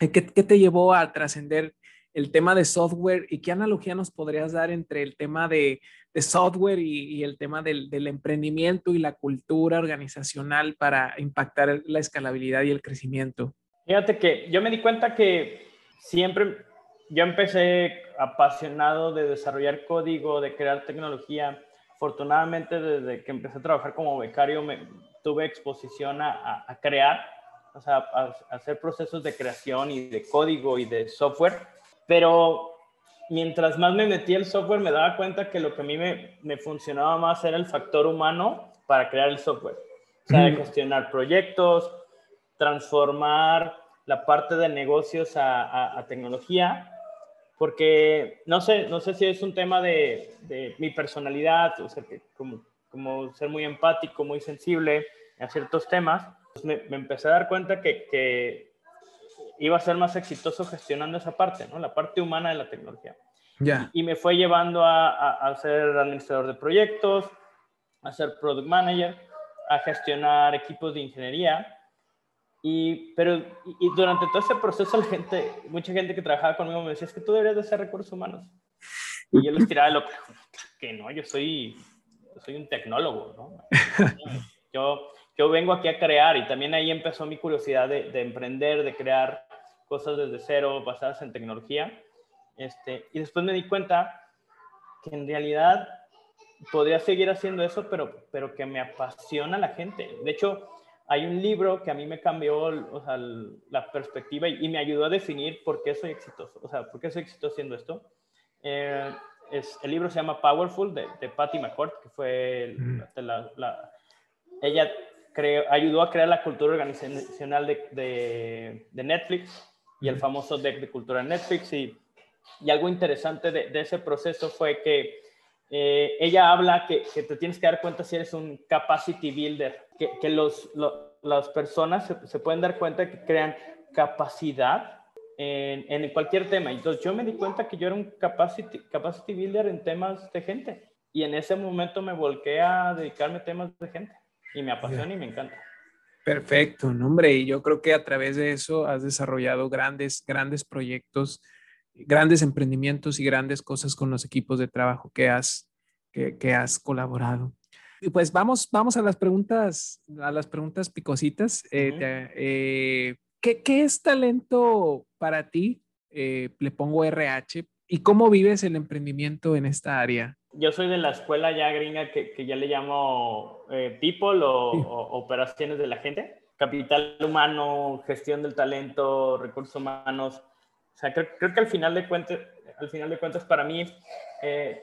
Eh, ¿Qué, te llevó a trascender el tema de software y qué analogía nos podrías dar entre el tema de, software y, el tema del, emprendimiento y la cultura organizacional para impactar la escalabilidad y el crecimiento? Fíjate que yo me di cuenta que siempre, yo empecé apasionado de desarrollar código, de crear tecnología afortunadamente desde que empecé a trabajar como becario me, tuve exposición a, a, crear, o sea, a, hacer procesos de creación y de código y de software, pero mientras más me metí el software me daba cuenta que lo que a mí me, me funcionaba más era el factor humano para crear el software, o sea, de gestionar proyectos, transformar la parte de negocios a, a tecnología porque no sé, no sé si es un tema de, de mi personalidad, o sea, que como, como, ser muy empático, muy sensible a ciertos temas, pues me, me, empecé a dar cuenta que, que, iba a ser más exitoso gestionando esa parte, ¿no? La parte humana de la tecnología. Ya. Y, me fue llevando a, a, a, ser administrador de proyectos, a ser product manager, a gestionar equipos de ingeniería y, pero y durante todo ese proceso, la gente, mucha gente que trabajaba conmigo me decía, es que tú deberías de ser recursos humanos. Y yo les tiraba lo que no, yo soy, yo soy un tecnólogo, ¿no? Yo, yo vengo aquí a crear y también ahí empezó mi curiosidad de, de emprender, de crear cosas desde cero, basadas en tecnología. Este, y después me di cuenta que en realidad podría seguir haciendo eso, pero, pero que me apasiona la gente. De hecho, hay un libro que a mí me cambió o sea, la perspectiva y, me ayudó a definir por qué soy exitoso, o sea, por qué soy exitoso haciendo esto. Eh, es, el libro se llama Powerful de, de Patty McCord, que fue la, la, ella ayudó a crear la cultura organizacional de, de, Netflix y el famoso deck de cultura Netflix. Y, y algo interesante de, ese proceso fue que eh, ella habla que, que, te tienes que dar cuenta si eres un capacity builder, que, que los, las personas se, se, pueden dar cuenta que crean capacidad en, en, cualquier tema. Entonces yo me di cuenta que yo era un capacity, capacity builder en temas de gente y en ese momento me volqué a dedicarme a temas de gente. Y me apasiona y me encanta. Perfecto, no, hombre, y yo creo que a través de eso has desarrollado grandes, grandes proyectos, grandes emprendimientos y grandes cosas con los equipos de trabajo que has, que, has colaborado. Y pues vamos, vamos a las preguntas, a las preguntas picositas. Eh, eh, ¿qué, ¿qué, es talento para ti? Eh, le pongo RH. ¿Y cómo vives el emprendimiento en esta área? Yo soy de la escuela ya gringa que, que ya le llamo people o, operaciones de la gente. Capital humano, gestión del talento, recursos humanos. O sea, creo, creo que al final de cuentas, al final de cuentas para mí,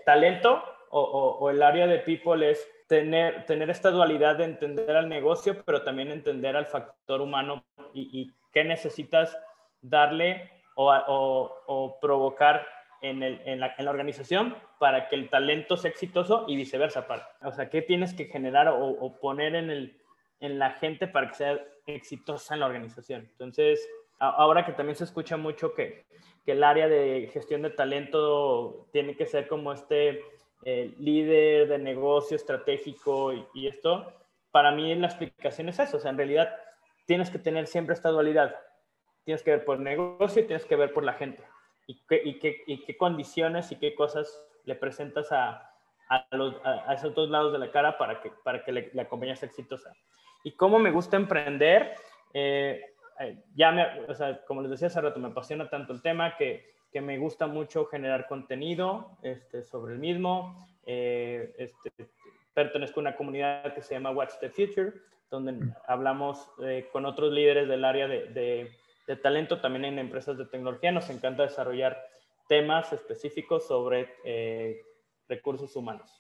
talento o, el área de people es tener, tener esta dualidad de entender al negocio, pero también entender al factor humano y, qué necesitas darle o, provocar en, la, organización para que el talento sea exitoso y viceversa. O sea, qué tienes que generar o, poner en, el, en la gente para que sea exitosa en la organización. Entonces, ahora que también se escucha mucho que, que el área de gestión de talento tiene que ser como este líder de negocio estratégico y, esto, para mí la explicación es eso, o sea, en realidad tienes que tener siempre esta dualidad, tienes que ver por negocio y tienes que ver por la gente, y qué, y qué, y qué condiciones y qué cosas le presentas a, a, los, a, esos dos lados de la cara para que, para que la compañía sea exitosa. Y cómo me gusta emprender, eh, eh, ya me, o sea, como les decía hace rato, me apasiona tanto el tema que que me gusta mucho generar contenido este, sobre el mismo. Eh, este, pertenezco a una comunidad que se llama Watch the Future, donde mm. hablamos eh, con otros líderes del área de, de, talento, también en empresas de tecnología. Nos encanta desarrollar temas específicos sobre eh, recursos humanos.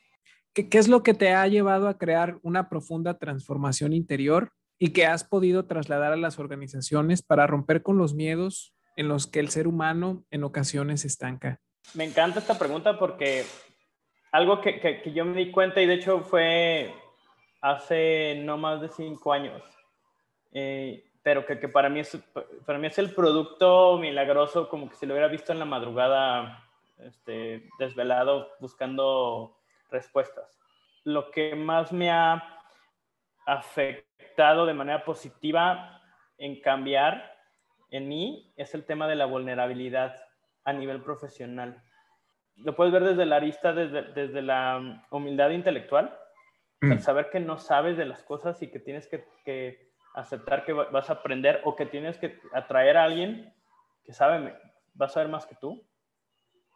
¿Qué, ¿Qué es lo que te ha llevado a crear una profunda transformación interior y que has podido trasladar a las organizaciones para romper con los miedos en los que el ser humano en ocasiones estanca? Me encanta esta pregunta porque algo que, que, yo me di cuenta y de hecho fue hace no más de cinco años, eh, pero que, que, para, mí es, para mí es el producto milagroso como que si lo hubiera visto en la madrugada este, desvelado buscando respuestas. Lo que más me ha afectado de manera positiva en cambiar en mí es el tema de la vulnerabilidad a nivel profesional. Lo puedes ver desde la arista, desde, desde la um, humildad intelectual, mm. saber que no sabes de las cosas y que tienes que, que, aceptar que vas a aprender o que tienes que atraer a alguien que sabe, va a saber más que tú.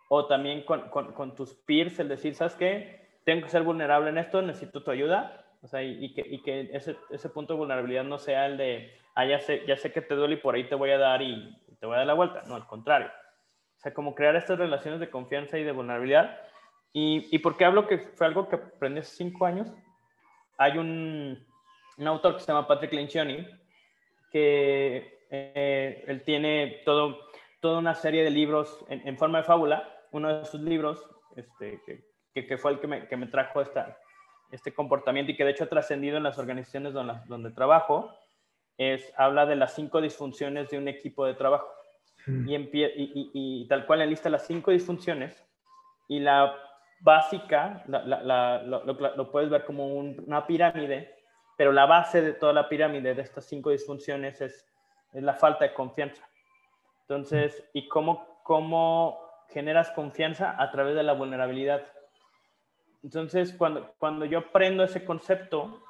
O también con, con, con tus peers, el decir, ¿sabes qué? Tengo que ser vulnerable en esto, necesito tu ayuda. O sea, y, y que, y que ese, ese punto de vulnerabilidad no sea el de, ah, ya sé, ya sé que te duele y por ahí te voy a dar y te voy a dar la vuelta. No, al contrario. O sea, como crear estas relaciones de confianza y de vulnerabilidad. Y, y por qué hablo que fue algo que aprendí hace cinco años. Hay un, un autor que se llama Patrick Lencioni, que eh, él tiene todo, toda una serie de libros en, en, forma de fábula. Uno de sus libros, este, que, que, fue el que me, que me trajo esta, este comportamiento y que de hecho ha trascendido en las organizaciones donde, donde trabajo, es, habla de las cinco disfunciones de un equipo de trabajo. Hmm. Y, y, y, tal cual enlista las cinco disfunciones y la básica, la, la, lo, lo, puedes ver como una pirámide, pero la base de toda la pirámide de estas cinco disfunciones es, es la falta de confianza. Entonces, ¿y cómo, cómo generas confianza? A través de la vulnerabilidad. Entonces, cuando, cuando yo aprendo ese concepto,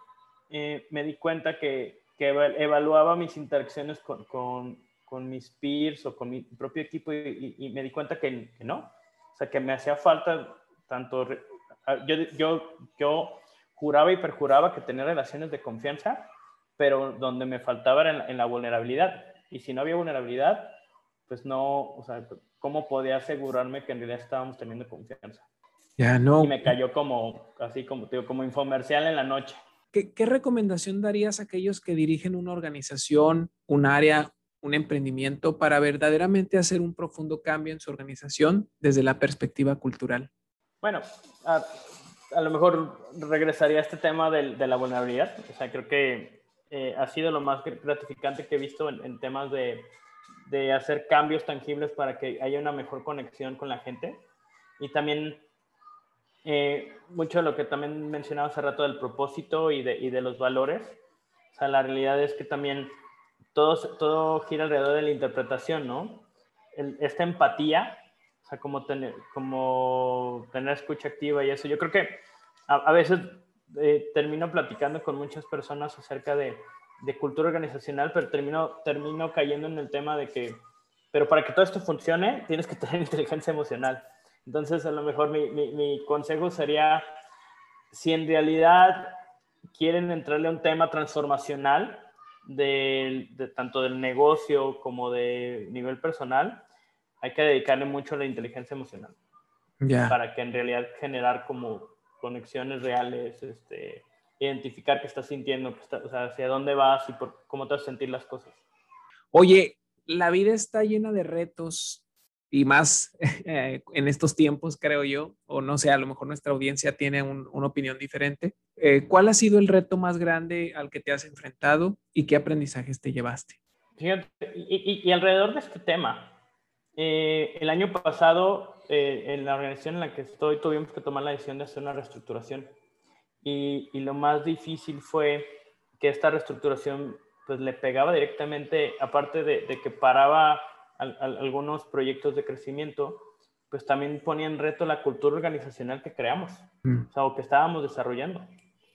eh, me di cuenta que que evaluaba mis interacciones con, con, con, mis peers o con mi propio equipo y, me di cuenta que, no. O sea, que me hacía falta tanto... Yo, yo juraba y perjuraba que tenía relaciones de confianza, pero donde me faltaba era en, la vulnerabilidad. Y si no había vulnerabilidad, pues no, o sea, ¿cómo podía asegurarme que en realidad estábamos teniendo confianza? Ya no. Y me cayó como, así como, digo, como infomercial en la noche. ¿Qué, recomendación darías a aquellos que dirigen una organización, un área, un emprendimiento para verdaderamente hacer un profundo cambio en su organización desde la perspectiva cultural? Bueno, a, lo mejor regresaría a este tema de, la vulnerabilidad. O sea, creo que eh, ha sido lo más gratificante que he visto en, temas de, de, hacer cambios tangibles para que haya una mejor conexión con la gente. Y también eh, mucho de lo que también mencionaba hace rato del propósito y de, y de los valores. O sea, la realidad es que también todo, todo gira alrededor de la interpretación, ¿no? esta empatía, o sea, como tener, como tener escucha activa y eso. Yo creo que a, a veces eh, termino platicando con muchas personas acerca de, de, cultura organizacional, pero termino, termino cayendo en el tema de que, pero para que todo esto funcione, tienes que tener inteligencia emocional. Entonces, a lo mejor mi, mi, consejo sería, si en realidad quieren entrarle a un tema transformacional, de, de, tanto del negocio como de nivel personal, hay que dedicarle mucho a la inteligencia emocional. Para que en realidad generar como conexiones reales, este, identificar qué estás sintiendo, o sea, hacia dónde vas y por, cómo te vas a sentir las cosas. Oye, la vida está llena de retos y más eh, en estos tiempos, creo yo, o no sé, a lo mejor nuestra audiencia tiene una opinión diferente. Eh, ¿Cuál ha sido el reto más grande al que te has enfrentado y qué aprendizajes te llevaste? Fíjate, y, alrededor de este tema, eh, el año pasado, en la organización en la que estoy, tuvimos que tomar la decisión de hacer una reestructuración. Y, lo más difícil fue que esta reestructuración pues le pegaba directamente, aparte de, de que paraba algunos proyectos de crecimiento, pues también ponía en reto la cultura organizacional que creamos, mm. o, sea, que estábamos desarrollando.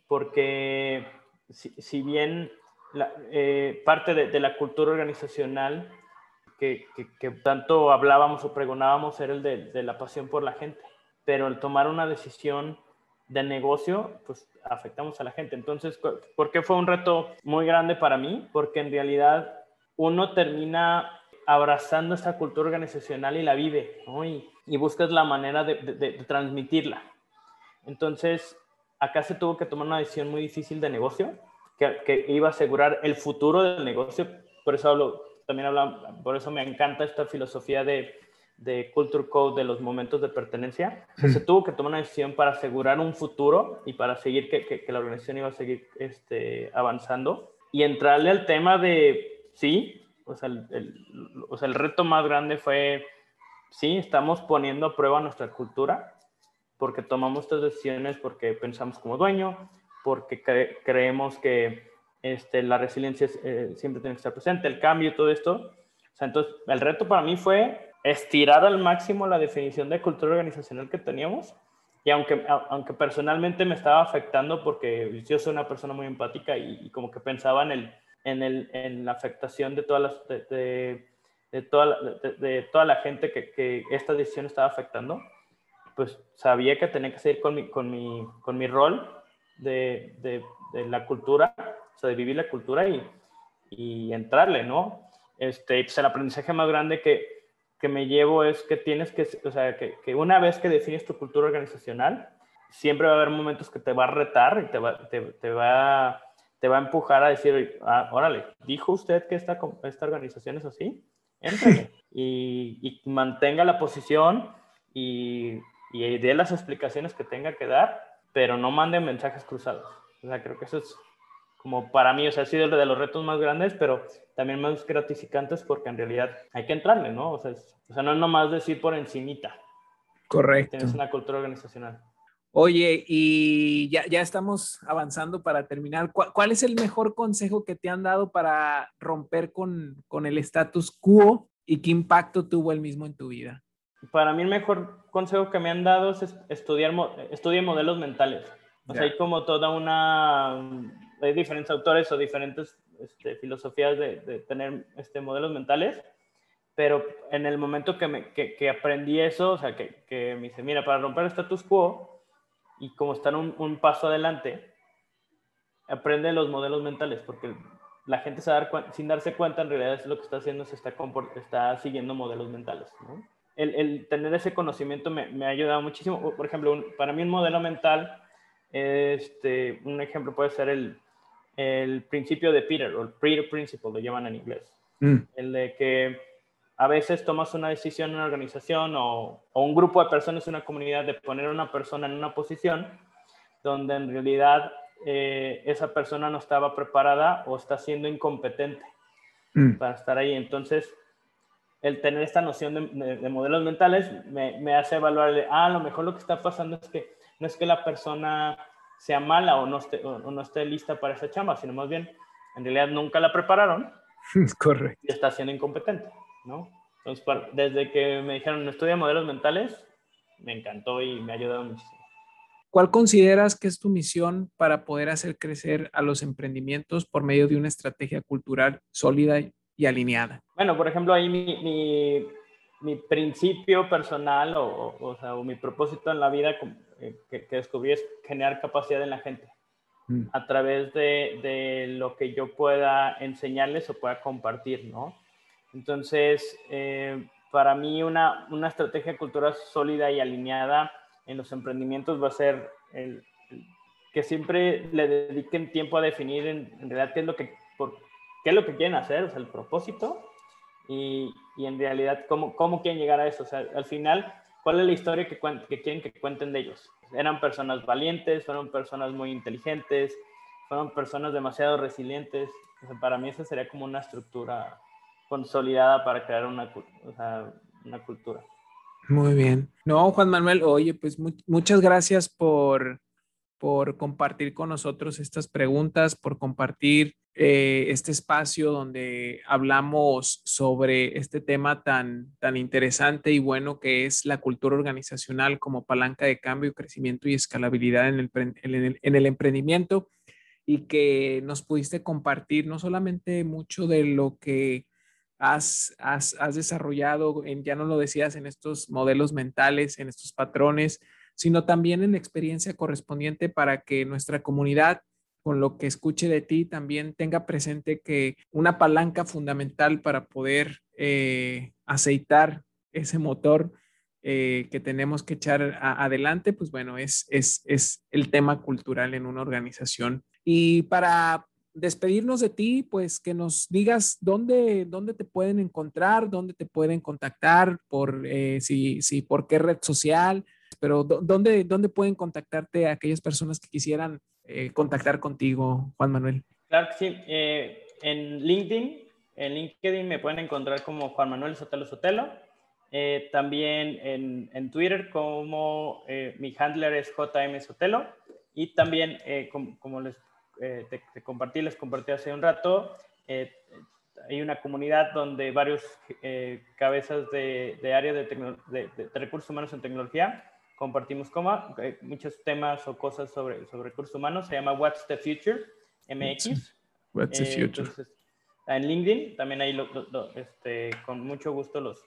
Porque si, bien la, eh, parte de, la cultura organizacional que, que, tanto hablábamos o pregonábamos era el de, la pasión por la gente, pero el tomar una decisión de negocio, pues afectamos a la gente. Entonces, ¿por qué fue un reto muy grande para mí? Porque en realidad uno termina abrazando esta cultura organizacional y la vive, y, buscas la manera de, transmitirla. Entonces, acá se tuvo que tomar una decisión muy difícil de negocio, que, iba a asegurar el futuro del negocio. Por eso hablo, también hablo, por eso me encanta esta filosofía de, de Culture Code de los momentos de pertenencia. se tuvo que tomar una decisión para asegurar un futuro y para seguir que, que, la organización iba a seguir este, avanzando. Y entrarle al tema de, sí, o sea, el, o sea, el reto más grande fue, sí, estamos poniendo a prueba nuestra cultura, porque tomamos estas decisiones porque pensamos como dueño, porque creemos que este, la resiliencia eh, siempre tiene que estar presente, el cambio y todo esto. O sea, entonces, el reto para mí fue estirar al máximo la definición de cultura organizacional que teníamos. Y aunque, aunque personalmente me estaba afectando porque yo soy una persona muy empática y como que pensaba en el, en, el, en la afectación de, todas las, de, de, toda, la, de, toda la gente que, que, esta decisión estaba afectando, pues sabía que tenía que seguir con mi, con mi, con mi rol de, de, la cultura, o sea, de vivir la cultura y, y entrarle, ¿no? Este, pues el aprendizaje más grande que, que me llevo es que tienes que, o sea, que, que, una vez que defines tu cultura organizacional, siempre va a haber momentos que te va a retar y te va, te, te va te va a empujar a decir, ah, órale, ¿dijo usted que esta, esta organización es así? y, y, mantenga la posición y, y dé las explicaciones que tenga que dar, pero no mande mensajes cruzados. O sea, creo que eso es como para mí, o sea, ha sido de los retos más grandes, pero también más gratificantes porque en realidad hay que entrarle, ¿no? O sea, o sea no es nomás decir por encimita. Correcto. Tienes una cultura organizacional. Oye, y ya, ya estamos avanzando para terminar. ¿Cuál, es el mejor consejo que te han dado para romper con, con el status quo y qué impacto tuvo el mismo en tu vida? Para mí el mejor consejo que me han dado es estudiar estudiar modelos mentales. O sea, hay como toda una... Hay diferentes autores o diferentes este, filosofías de, de, tener este, modelos mentales, pero en el momento que, me, que, que aprendí eso, o sea, que, que me dice, mira, para romper el status quo, y como están un, un paso adelante, aprende los modelos mentales, porque la gente se sin darse cuenta en realidad es lo que está haciendo, se está, está siguiendo modelos mentales. El, el, tener ese conocimiento me, me, ha ayudado muchísimo. Por ejemplo, para mí un modelo mental, este, un ejemplo puede ser el, el principio de Peter, o el Peter Principle, lo llaman en inglés. Mm. El de que a veces tomas una decisión en una organización o, un grupo de personas, una comunidad, de poner a una persona en una posición donde en realidad eh, esa persona no estaba preparada o está siendo incompetente mm. para estar ahí. Entonces, el tener esta noción de, modelos mentales me, hace evaluar, ah, a lo mejor lo que está pasando es que no es que la persona sea mala o no esté, o no esté lista para esa chamba, sino más bien, en realidad nunca la prepararon. Correcto. Y está siendo incompetente, ¿no? Entonces, desde que me dijeron, estudia modelos mentales, me encantó y me ha ayudado muchísimo. ¿Cuál consideras que es tu misión para poder hacer crecer a los emprendimientos por medio de una estrategia cultural sólida y alineada? Bueno, por ejemplo, ahí mi, mi, mi principio personal o, o, sea, o, mi propósito en la vida eh, que, que, descubrí es generar capacidad en la gente mm. a través de, de, lo que yo pueda enseñarles o pueda compartir, ¿no? Entonces, eh, para mí una, una estrategia cultural sólida y alineada en los emprendimientos va a ser el, que siempre le dediquen tiempo a definir en, realidad qué es lo que, por, qué es lo que quieren hacer, o sea, el propósito, y, y, en realidad cómo, cómo quieren llegar a eso. O sea, al final, ¿cuál es la historia que, que quieren que cuenten de ellos? Eran personas valientes, fueron personas muy inteligentes, fueron personas demasiado resilientes. O sea, para mí esa sería como una estructura consolidada para crear una, o sea, una cultura. Muy bien. No, Juan Manuel, oye, pues muchas gracias por, por compartir con nosotros estas preguntas, por compartir eh, este espacio donde hablamos sobre este tema tan, tan interesante y bueno que es la cultura organizacional como palanca de cambio, crecimiento y escalabilidad en el, en el, en el emprendimiento y que nos pudiste compartir no solamente mucho de lo que has, has, has desarrollado, ya no lo decías, en estos modelos mentales, en estos patrones, sino también en la experiencia correspondiente para que nuestra comunidad, con lo que escuche de ti, también tenga presente que una palanca fundamental para poder eh, aceitar ese motor eh, que tenemos que echar adelante, pues bueno, es, es, es el tema cultural en una organización. Y para despedirnos de ti, pues que nos digas dónde, dónde te pueden encontrar, dónde te pueden contactar, por eh, si, si, por qué red social, pero dónde, dónde pueden contactarte aquellas personas que quisieran eh, contactar contigo, Juan Manuel. Claro que sí. Eh, en LinkedIn, en LinkedIn me pueden encontrar como Juan Manuel Sotelo Sotelo. también en, en, Twitter como mi handler es JM Sotelo. Y también, como, como les eh, te, compartí, les compartí hace un rato, eh, hay una comunidad donde varios eh, cabezas de, de área de, recursos humanos en tecnología compartimos como, muchos temas o cosas sobre, sobre recursos humanos. Se llama What's the Future MX. What's the Future. en LinkedIn también ahí este, con mucho gusto los,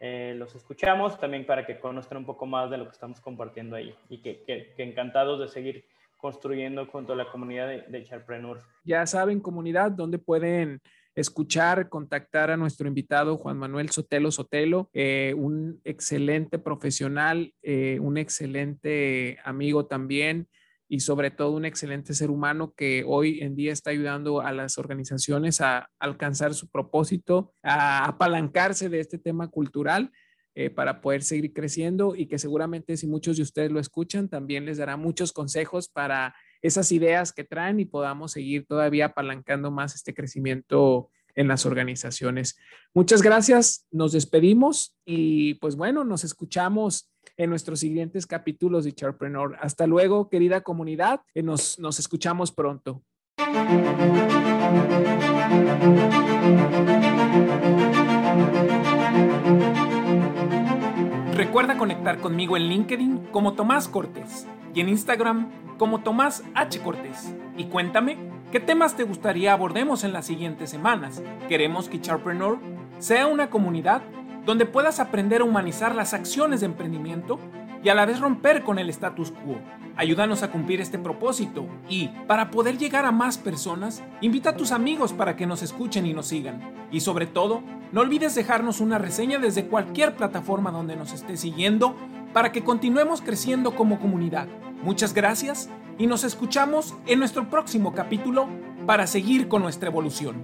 los escuchamos también para que conozcan un poco más de lo que estamos compartiendo ahí y que, que, que encantados de seguir construyendo junto a la comunidad de, de Charpreneur. Ya saben, comunidad, dónde pueden escuchar, contactar a nuestro invitado Juan Manuel Sotelo Sotelo, eh, un excelente profesional, eh, un excelente amigo también y sobre todo un excelente ser humano que hoy en día está ayudando a las organizaciones a alcanzar su propósito, a apalancarse de este tema cultural eh, para poder seguir creciendo y que seguramente si muchos de ustedes lo escuchan, también les dará muchos consejos para esas ideas que traen y podamos seguir todavía apalancando más este crecimiento en las organizaciones. Muchas gracias, nos despedimos y pues bueno, nos escuchamos en nuestros siguientes capítulos de Charpreneur. Hasta luego, querida comunidad, eh, nos, nos escuchamos pronto. Recuerda conectar conmigo en LinkedIn como Tomás Cortés y en Instagram como Tomás H. Cortés. Y cuéntame qué temas te gustaría abordemos en las siguientes semanas. Queremos que Charpreneur sea una comunidad donde puedas aprender a humanizar las acciones de emprendimiento y a la vez romper con el status quo. Ayúdanos a cumplir este propósito y, para poder llegar a más personas, invita a tus amigos para que nos escuchen y nos sigan. Y sobre todo, no olvides dejarnos una reseña desde cualquier plataforma donde nos estés siguiendo para que continuemos creciendo como comunidad. Muchas gracias y nos escuchamos en nuestro próximo capítulo para seguir con nuestra evolución.